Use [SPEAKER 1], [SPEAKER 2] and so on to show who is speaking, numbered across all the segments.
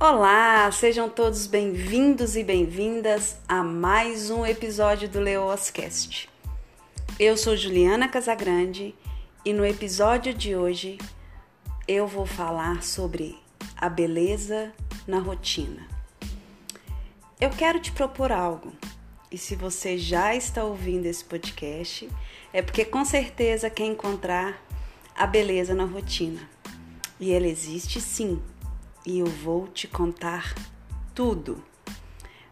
[SPEAKER 1] Olá, sejam todos bem-vindos e bem-vindas a mais um episódio do Leoscast. Eu sou Juliana Casagrande e no episódio de hoje eu vou falar sobre a beleza na rotina. Eu quero te propor algo. E se você já está ouvindo esse podcast, é porque com certeza quer encontrar a beleza na rotina. E ela existe sim, e eu vou te contar tudo.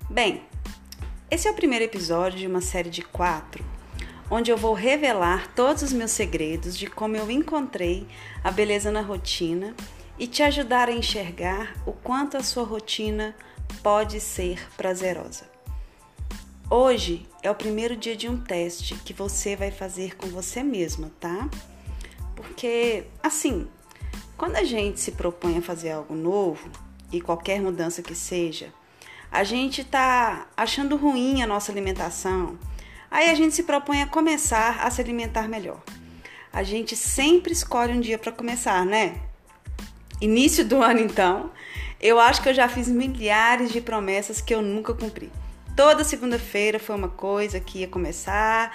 [SPEAKER 1] Bem, esse é o primeiro episódio de uma série de quatro, onde eu vou revelar todos os meus segredos de como eu encontrei a beleza na rotina e te ajudar a enxergar o quanto a sua rotina pode ser prazerosa. Hoje é o primeiro dia de um teste que você vai fazer com você mesma, tá? Porque, assim, quando a gente se propõe a fazer algo novo, e qualquer mudança que seja, a gente tá achando ruim a nossa alimentação, aí a gente se propõe a começar a se alimentar melhor. A gente sempre escolhe um dia para começar, né? Início do ano, então, eu acho que eu já fiz milhares de promessas que eu nunca cumpri. Toda segunda-feira foi uma coisa que ia começar,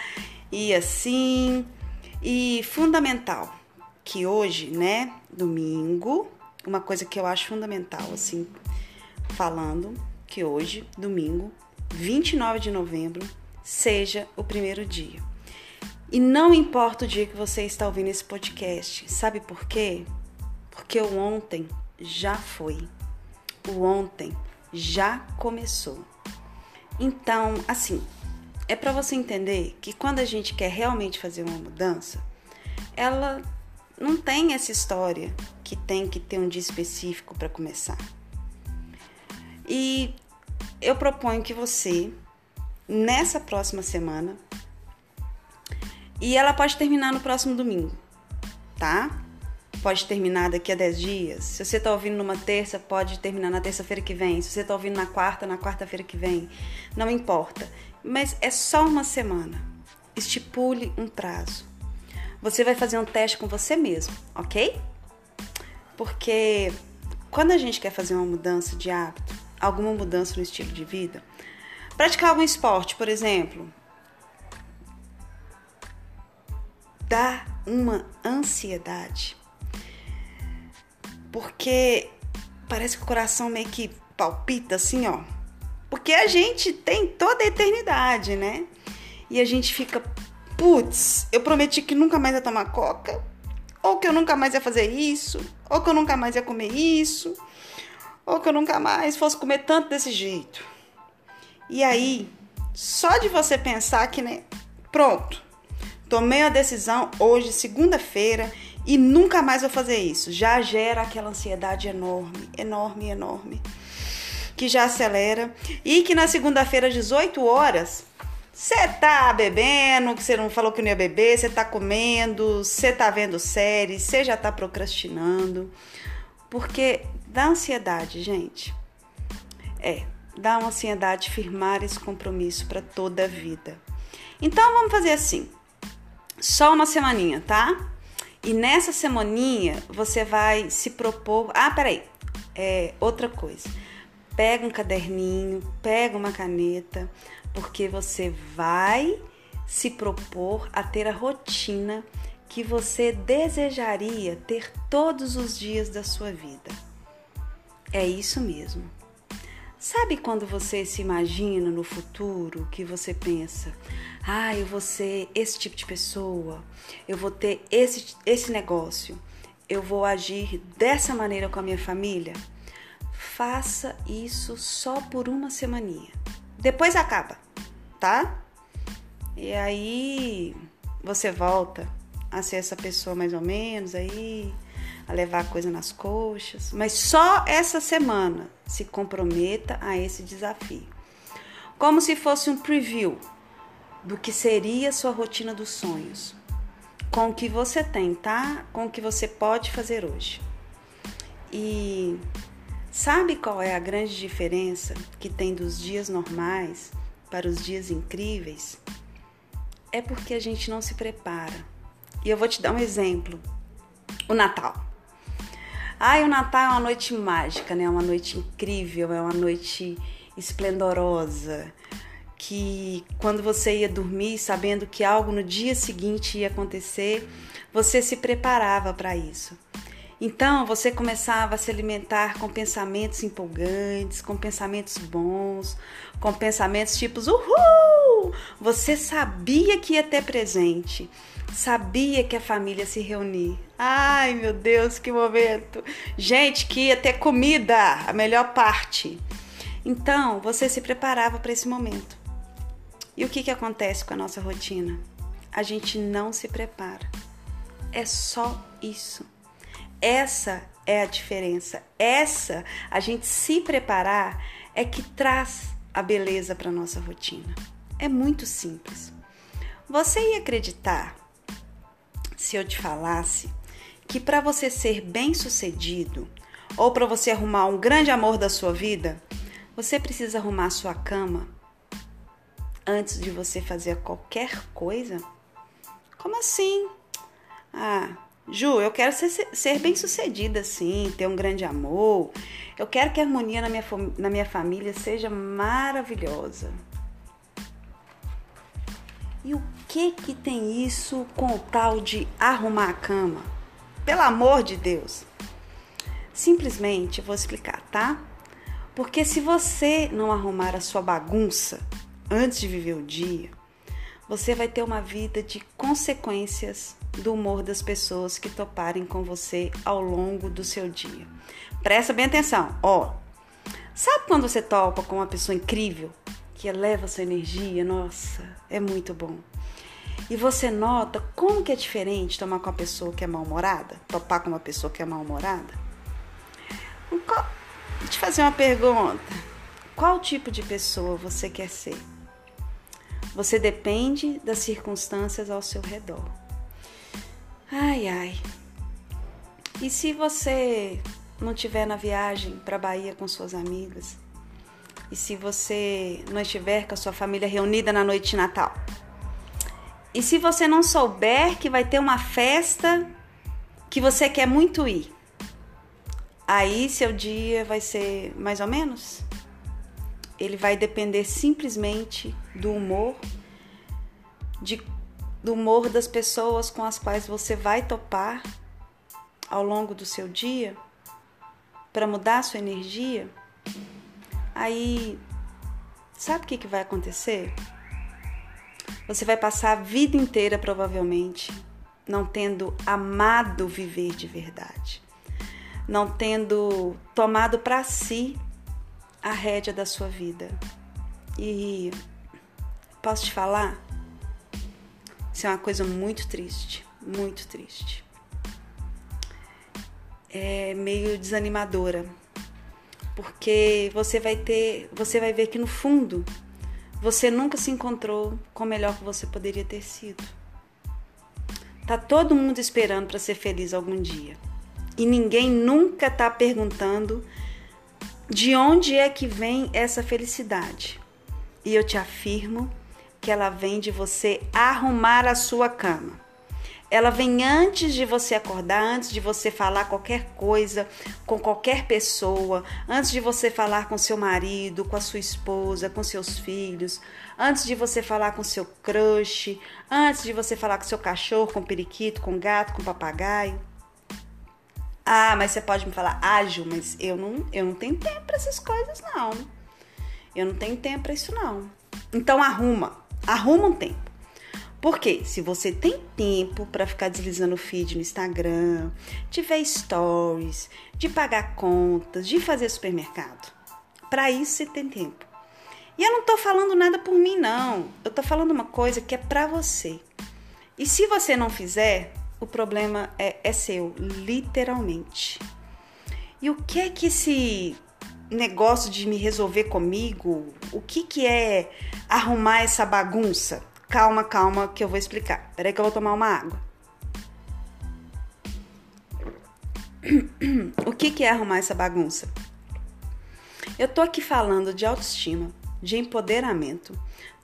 [SPEAKER 1] e assim, e fundamental que hoje, né, domingo, uma coisa que eu acho fundamental, assim, falando, que hoje, domingo, 29 de novembro, seja o primeiro dia. E não importa o dia que você está ouvindo esse podcast, sabe por quê? Porque o ontem já foi. O ontem já começou. Então, assim, é para você entender que quando a gente quer realmente fazer uma mudança, ela não tem essa história que tem que ter um dia específico para começar. E eu proponho que você, nessa próxima semana, e ela pode terminar no próximo domingo, tá? Pode terminar daqui a 10 dias. Se você está ouvindo numa terça, pode terminar na terça-feira que vem. Se você está ouvindo na quarta, na quarta-feira que vem. Não importa. Mas é só uma semana. Estipule um prazo você vai fazer um teste com você mesmo, ok? Porque quando a gente quer fazer uma mudança de hábito, alguma mudança no estilo de vida, praticar algum esporte, por exemplo, dá uma ansiedade. Porque parece que o coração meio que palpita assim, ó. Porque a gente tem toda a eternidade, né? E a gente fica putz, eu prometi que nunca mais ia tomar coca, ou que eu nunca mais ia fazer isso, ou que eu nunca mais ia comer isso, ou que eu nunca mais fosse comer tanto desse jeito. E aí, só de você pensar que, né, pronto, tomei a decisão hoje, segunda-feira, e nunca mais vou fazer isso, já gera aquela ansiedade enorme, enorme, enorme, que já acelera, e que na segunda-feira, às 18 horas, você tá bebendo, que você não falou que não ia beber, você tá comendo, você tá vendo séries, você já tá procrastinando. Porque dá ansiedade, gente. É, dá uma ansiedade firmar esse compromisso para toda a vida. Então vamos fazer assim. Só uma semaninha, tá? E nessa semaninha você vai se propor. Ah, peraí. É outra coisa. Pega um caderninho, pega uma caneta, porque você vai se propor a ter a rotina que você desejaria ter todos os dias da sua vida. É isso mesmo. Sabe quando você se imagina no futuro que você pensa: "Ah, eu vou ser esse tipo de pessoa, eu vou ter esse esse negócio, eu vou agir dessa maneira com a minha família"? Faça isso só por uma semaninha. Depois acaba, tá? E aí você volta a ser essa pessoa mais ou menos aí, a levar a coisa nas coxas. Mas só essa semana se comprometa a esse desafio. Como se fosse um preview do que seria sua rotina dos sonhos. Com o que você tem, tá? Com o que você pode fazer hoje. E Sabe qual é a grande diferença que tem dos dias normais para os dias incríveis? É porque a gente não se prepara. E eu vou te dar um exemplo: o Natal. Ai, o Natal é uma noite mágica, né? É uma noite incrível, é uma noite esplendorosa. Que quando você ia dormir sabendo que algo no dia seguinte ia acontecer, você se preparava para isso. Então você começava a se alimentar com pensamentos empolgantes, com pensamentos bons, com pensamentos tipos uhul! Você sabia que ia ter presente, sabia que a família se reunir. Ai meu Deus, que momento! Gente, que ia ter comida, a melhor parte. Então você se preparava para esse momento. E o que, que acontece com a nossa rotina? A gente não se prepara. É só isso. Essa é a diferença. Essa, a gente se preparar, é que traz a beleza para nossa rotina. É muito simples. Você ia acreditar se eu te falasse que para você ser bem-sucedido ou para você arrumar um grande amor da sua vida, você precisa arrumar sua cama antes de você fazer qualquer coisa? Como assim? Ah, Ju, eu quero ser, ser bem sucedida, sim, ter um grande amor. Eu quero que a harmonia na minha, na minha família seja maravilhosa. E o que que tem isso com o tal de arrumar a cama? Pelo amor de Deus. Simplesmente eu vou explicar, tá? Porque se você não arrumar a sua bagunça antes de viver o dia, você vai ter uma vida de consequências do humor das pessoas que toparem com você ao longo do seu dia. Presta bem atenção, ó. Sabe quando você topa com uma pessoa incrível que eleva sua energia? Nossa, é muito bom. E você nota como que é diferente tomar com uma pessoa que é mal-humorada, topar com uma pessoa que é mal-humorada? Vou te fazer uma pergunta. Qual tipo de pessoa você quer ser? Você depende das circunstâncias ao seu redor. Ai, ai. E se você não estiver na viagem para Bahia com suas amigas? E se você não estiver com a sua família reunida na noite de Natal? E se você não souber que vai ter uma festa que você quer muito ir? Aí seu dia vai ser mais ou menos? Ele vai depender simplesmente do humor de do humor das pessoas com as quais você vai topar ao longo do seu dia para mudar sua energia, aí sabe o que, que vai acontecer? Você vai passar a vida inteira, provavelmente, não tendo amado viver de verdade, não tendo tomado para si a rédea da sua vida. E posso te falar? Isso é uma coisa muito triste, muito triste. É meio desanimadora, porque você vai ter, você vai ver que no fundo você nunca se encontrou com o melhor que você poderia ter sido. Tá todo mundo esperando para ser feliz algum dia. E ninguém nunca tá perguntando de onde é que vem essa felicidade. E eu te afirmo que ela vem de você arrumar a sua cama. Ela vem antes de você acordar, antes de você falar qualquer coisa com qualquer pessoa, antes de você falar com seu marido, com a sua esposa, com seus filhos, antes de você falar com seu crush, antes de você falar com seu cachorro, com periquito, com gato, com papagaio. Ah, mas você pode me falar, ágil, ah, mas eu não, eu não tenho tempo para essas coisas, não. Eu não tenho tempo para isso, não. Então arruma. Arruma um tempo. Porque se você tem tempo para ficar deslizando o feed no Instagram, de ver stories, de pagar contas, de fazer supermercado, para isso você tem tempo. E eu não tô falando nada por mim não. Eu tô falando uma coisa que é para você. E se você não fizer, o problema é, é seu, literalmente. E o que é que esse negócio de me resolver comigo, o que, que é arrumar essa bagunça? Calma, calma, que eu vou explicar. Peraí que eu vou tomar uma água. O que, que é arrumar essa bagunça? Eu tô aqui falando de autoestima, de empoderamento,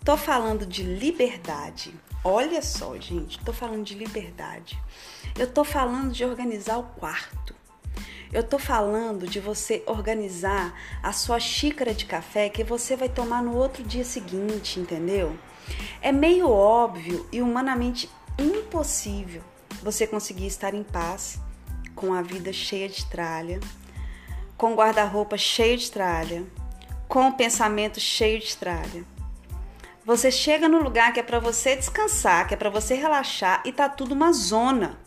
[SPEAKER 1] tô falando de liberdade. Olha só, gente, tô falando de liberdade. Eu tô falando de organizar o quarto. Eu tô falando de você organizar a sua xícara de café que você vai tomar no outro dia seguinte, entendeu? É meio óbvio e humanamente impossível você conseguir estar em paz com a vida cheia de tralha, com o guarda-roupa cheio de tralha, com o pensamento cheio de tralha. Você chega no lugar que é para você descansar, que é para você relaxar e tá tudo uma zona.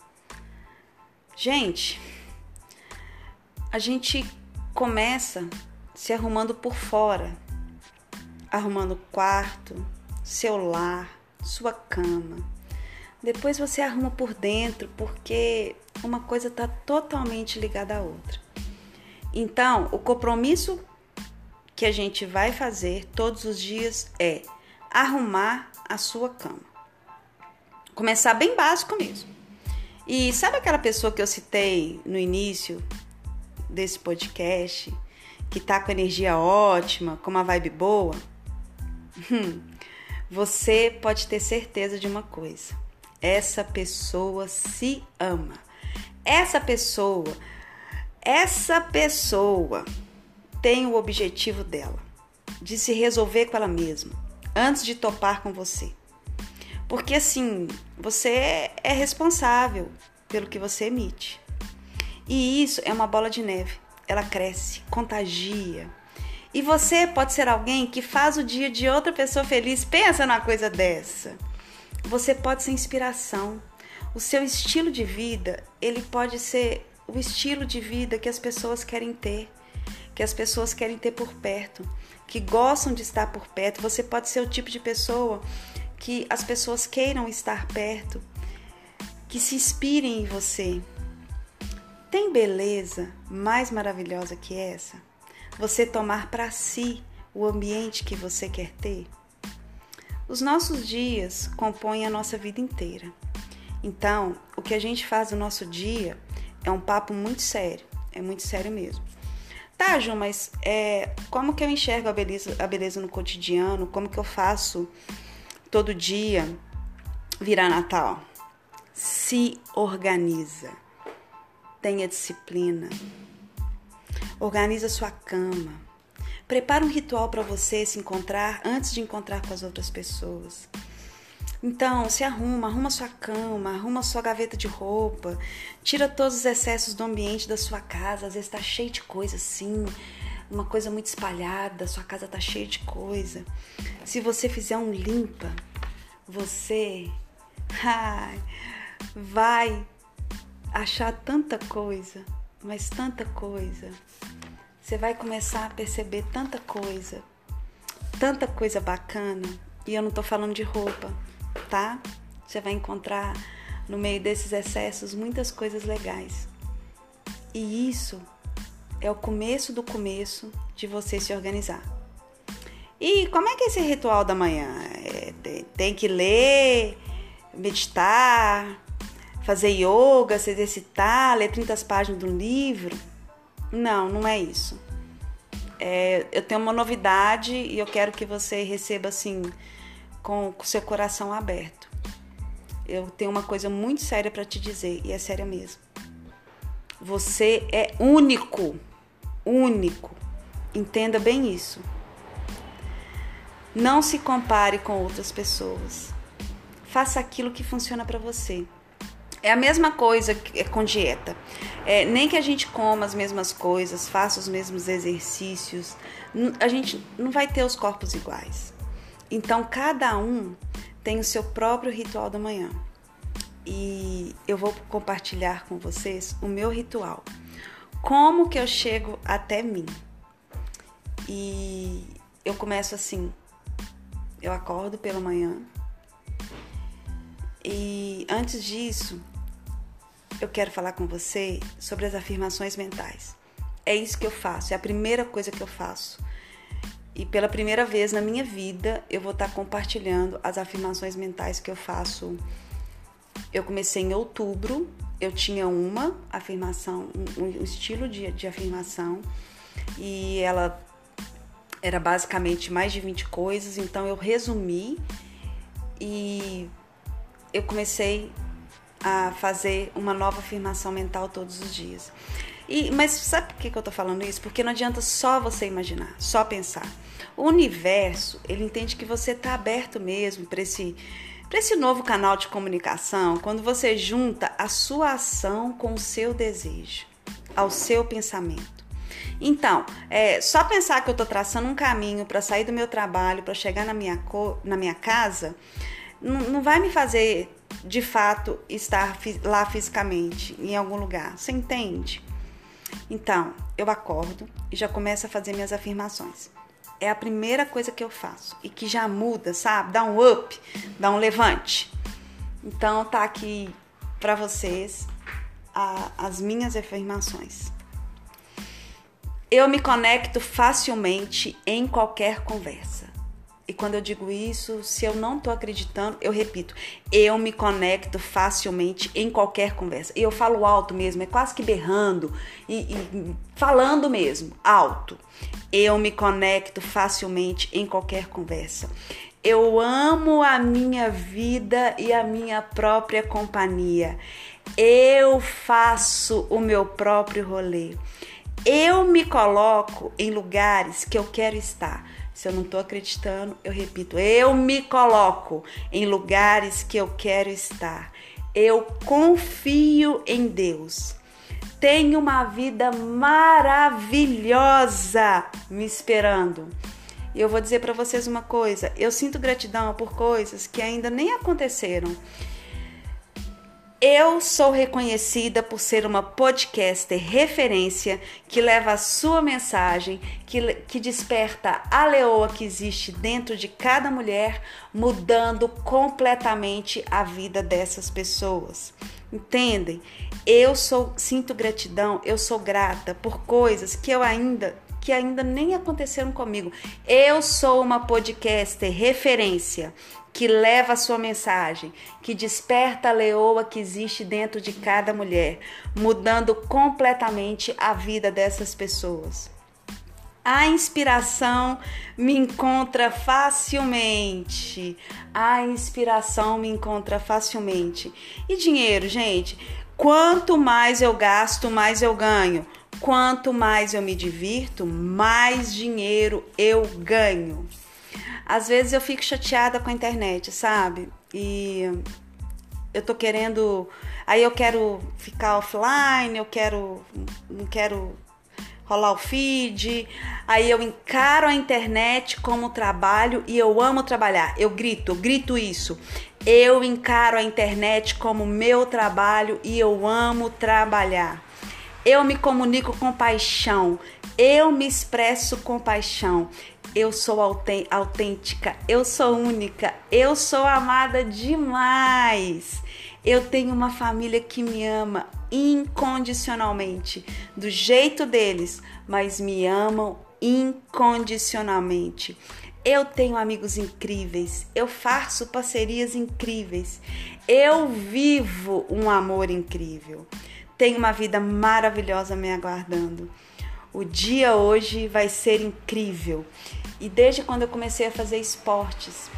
[SPEAKER 1] Gente, a gente começa se arrumando por fora, arrumando quarto, seu lar, sua cama. Depois você arruma por dentro, porque uma coisa está totalmente ligada à outra. Então, o compromisso que a gente vai fazer todos os dias é arrumar a sua cama. Começar bem básico mesmo. E sabe aquela pessoa que eu citei no início desse podcast, que tá com energia ótima, com uma vibe boa? Hum, você pode ter certeza de uma coisa: essa pessoa se ama. Essa pessoa, essa pessoa tem o objetivo dela de se resolver com ela mesma antes de topar com você. Porque assim, você é responsável pelo que você emite. E isso é uma bola de neve. Ela cresce, contagia. E você pode ser alguém que faz o dia de outra pessoa feliz. Pensa numa coisa dessa. Você pode ser inspiração. O seu estilo de vida, ele pode ser o estilo de vida que as pessoas querem ter, que as pessoas querem ter por perto, que gostam de estar por perto. Você pode ser o tipo de pessoa que as pessoas queiram estar perto, que se inspirem em você. Tem beleza mais maravilhosa que essa? Você tomar para si o ambiente que você quer ter? Os nossos dias compõem a nossa vida inteira. Então, o que a gente faz no nosso dia é um papo muito sério, é muito sério mesmo. Tá, Ju, mas é, como que eu enxergo a beleza, a beleza no cotidiano? Como que eu faço todo dia virá Natal. Se organiza. Tenha disciplina. Organiza sua cama. Prepara um ritual para você se encontrar antes de encontrar com as outras pessoas. Então, se arruma, arruma sua cama, arruma sua gaveta de roupa, tira todos os excessos do ambiente da sua casa. Às vezes está cheio de coisa assim, uma coisa muito espalhada, sua casa tá cheia de coisa. Se você fizer um limpa, você ai, vai achar tanta coisa, mas tanta coisa. Você vai começar a perceber tanta coisa, tanta coisa bacana. E eu não tô falando de roupa, tá? Você vai encontrar no meio desses excessos muitas coisas legais. E isso é o começo do começo de você se organizar. E como é que é esse ritual da manhã? É, tem que ler, meditar, fazer yoga, se exercitar, ler 30 páginas de um livro? Não, não é isso. É, eu tenho uma novidade e eu quero que você receba assim, com o seu coração aberto. Eu tenho uma coisa muito séria para te dizer e é séria mesmo. Você é único único. Entenda bem isso. Não se compare com outras pessoas. Faça aquilo que funciona para você. É a mesma coisa é com dieta. É, nem que a gente coma as mesmas coisas, faça os mesmos exercícios, a gente não vai ter os corpos iguais. Então, cada um tem o seu próprio ritual da manhã. E eu vou compartilhar com vocês o meu ritual como que eu chego até mim. E eu começo assim, eu acordo pela manhã e antes disso, eu quero falar com você sobre as afirmações mentais. É isso que eu faço, é a primeira coisa que eu faço. E pela primeira vez na minha vida, eu vou estar compartilhando as afirmações mentais que eu faço. Eu comecei em outubro eu tinha uma afirmação, um, estilo de, de afirmação, e ela era basicamente mais de 20 coisas, então eu resumi e eu comecei a fazer uma nova afirmação mental todos os dias. E, mas sabe por que, eu tô falando isso? Porque não adianta só você imaginar, só pensar. O universo, ele entende que você tá aberto mesmo para esse esse novo canal de comunicação, quando você junta a sua ação com o seu desejo, ao seu pensamento. Então, é, só pensar que eu estou traçando um caminho para sair do meu trabalho, para chegar na minha, na minha casa, não vai me fazer de fato estar lá fisicamente, em algum lugar. Você entende? Então, eu acordo e já começo a fazer minhas afirmações é a primeira coisa que eu faço e que já muda, sabe? Dá um up, dá um levante. Então tá aqui para vocês a, as minhas afirmações. Eu me conecto facilmente em qualquer conversa. E quando eu digo isso, se eu não tô acreditando, eu repito, eu me conecto facilmente em qualquer conversa. E eu falo alto mesmo, é quase que berrando e, e falando mesmo, alto. Eu me conecto facilmente em qualquer conversa. Eu amo a minha vida e a minha própria companhia. Eu faço o meu próprio rolê. Eu me coloco em lugares que eu quero estar. Se eu não estou acreditando, eu repito, eu me coloco em lugares que eu quero estar. Eu confio em Deus. Tenho uma vida maravilhosa me esperando. E eu vou dizer para vocês uma coisa: eu sinto gratidão por coisas que ainda nem aconteceram eu sou reconhecida por ser uma podcaster referência que leva a sua mensagem, que, que desperta a leoa que existe dentro de cada mulher, mudando completamente a vida dessas pessoas. Entendem? Eu sou sinto gratidão, eu sou grata por coisas que eu ainda que ainda nem aconteceram comigo. Eu sou uma podcaster referência que leva a sua mensagem, que desperta a leoa que existe dentro de cada mulher, mudando completamente a vida dessas pessoas. A inspiração me encontra facilmente. A inspiração me encontra facilmente. E dinheiro, gente? Quanto mais eu gasto, mais eu ganho. Quanto mais eu me divirto, mais dinheiro eu ganho. Às vezes eu fico chateada com a internet, sabe? E eu tô querendo. Aí eu quero ficar offline, eu quero. Não quero rolar o feed. Aí eu encaro a internet como trabalho e eu amo trabalhar. Eu grito, eu grito isso. Eu encaro a internet como meu trabalho e eu amo trabalhar. Eu me comunico com paixão. Eu me expresso com paixão. Eu sou autêntica, eu sou única, eu sou amada demais. Eu tenho uma família que me ama incondicionalmente, do jeito deles, mas me amam incondicionalmente. Eu tenho amigos incríveis, eu faço parcerias incríveis, eu vivo um amor incrível. Tenho uma vida maravilhosa me aguardando. O dia hoje vai ser incrível. E desde quando eu comecei a fazer esportes,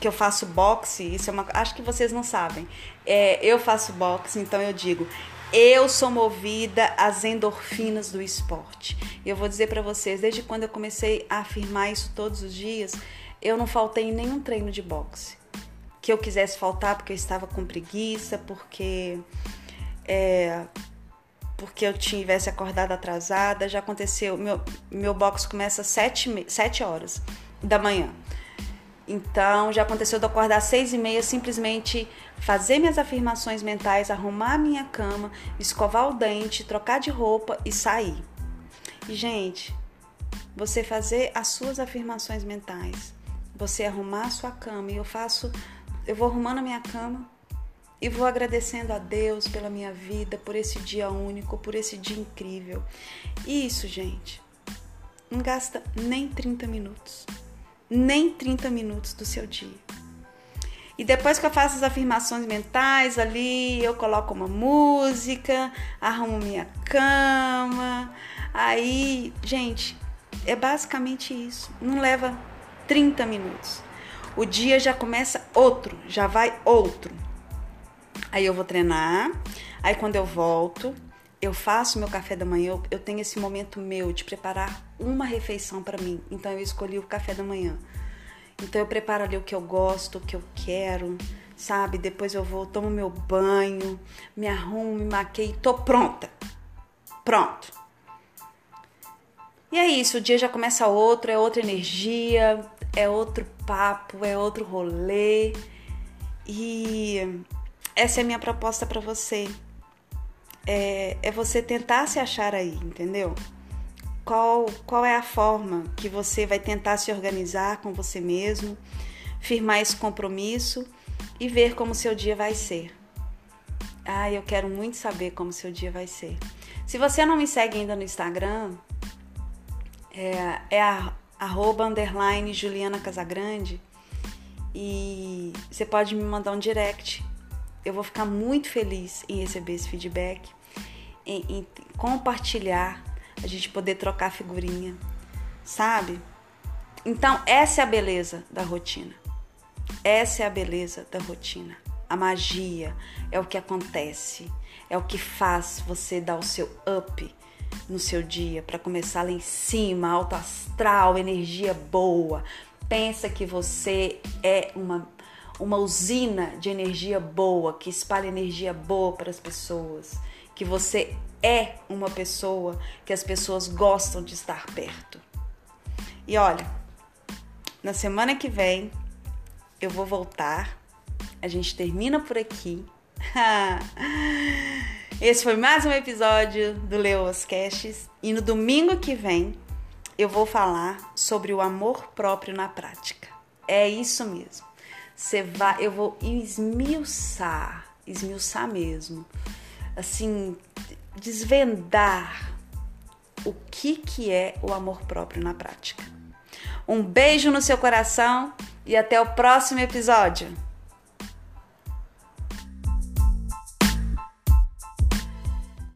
[SPEAKER 1] que eu faço boxe, isso é uma, acho que vocês não sabem. É, eu faço boxe, então eu digo, eu sou movida às endorfinas do esporte. E eu vou dizer para vocês, desde quando eu comecei a afirmar isso todos os dias, eu não faltei em nenhum treino de boxe. Que eu quisesse faltar porque eu estava com preguiça, porque é, porque eu tivesse acordado atrasada. Já aconteceu, meu, meu box começa às 7, 7 horas da manhã. Então já aconteceu de eu acordar às 6 e meia, simplesmente fazer minhas afirmações mentais, arrumar a minha cama, escovar o dente, trocar de roupa e sair. E, gente, você fazer as suas afirmações mentais, você arrumar a sua cama, e eu faço, eu vou arrumando a minha cama, e vou agradecendo a Deus pela minha vida, por esse dia único, por esse dia incrível. Isso, gente, não gasta nem 30 minutos. Nem 30 minutos do seu dia. E depois que eu faço as afirmações mentais ali, eu coloco uma música, arrumo minha cama. Aí, gente, é basicamente isso. Não leva 30 minutos. O dia já começa outro, já vai outro. Aí eu vou treinar. Aí quando eu volto, eu faço meu café da manhã, eu, eu tenho esse momento meu de preparar uma refeição para mim. Então eu escolhi o café da manhã. Então eu preparo ali o que eu gosto, o que eu quero, sabe? Depois eu vou, tomo meu banho, me arrumo, me maquei, tô pronta. Pronto. E é isso, o dia já começa outro, é outra energia, é outro papo, é outro rolê. E essa é a minha proposta para você. É, é você tentar se achar aí, entendeu? Qual, qual é a forma que você vai tentar se organizar com você mesmo, firmar esse compromisso e ver como seu dia vai ser. Ah, eu quero muito saber como seu dia vai ser. Se você não me segue ainda no Instagram, é, é a, arroba underline Juliana Casagrande e você pode me mandar um direct. Eu vou ficar muito feliz em receber esse feedback, em, em compartilhar, a gente poder trocar figurinha, sabe? Então, essa é a beleza da rotina. Essa é a beleza da rotina. A magia é o que acontece, é o que faz você dar o seu up no seu dia para começar lá em cima, alto astral, energia boa. Pensa que você é uma uma usina de energia boa, que espalha energia boa para as pessoas, que você é uma pessoa que as pessoas gostam de estar perto. E olha, na semana que vem eu vou voltar. A gente termina por aqui. Esse foi mais um episódio do Leoas Caches e no domingo que vem eu vou falar sobre o amor próprio na prática. É isso mesmo. Você vai, eu vou esmiuçar, esmiuçar mesmo. Assim, desvendar o que que é o amor próprio na prática. Um beijo no seu coração e até o próximo episódio.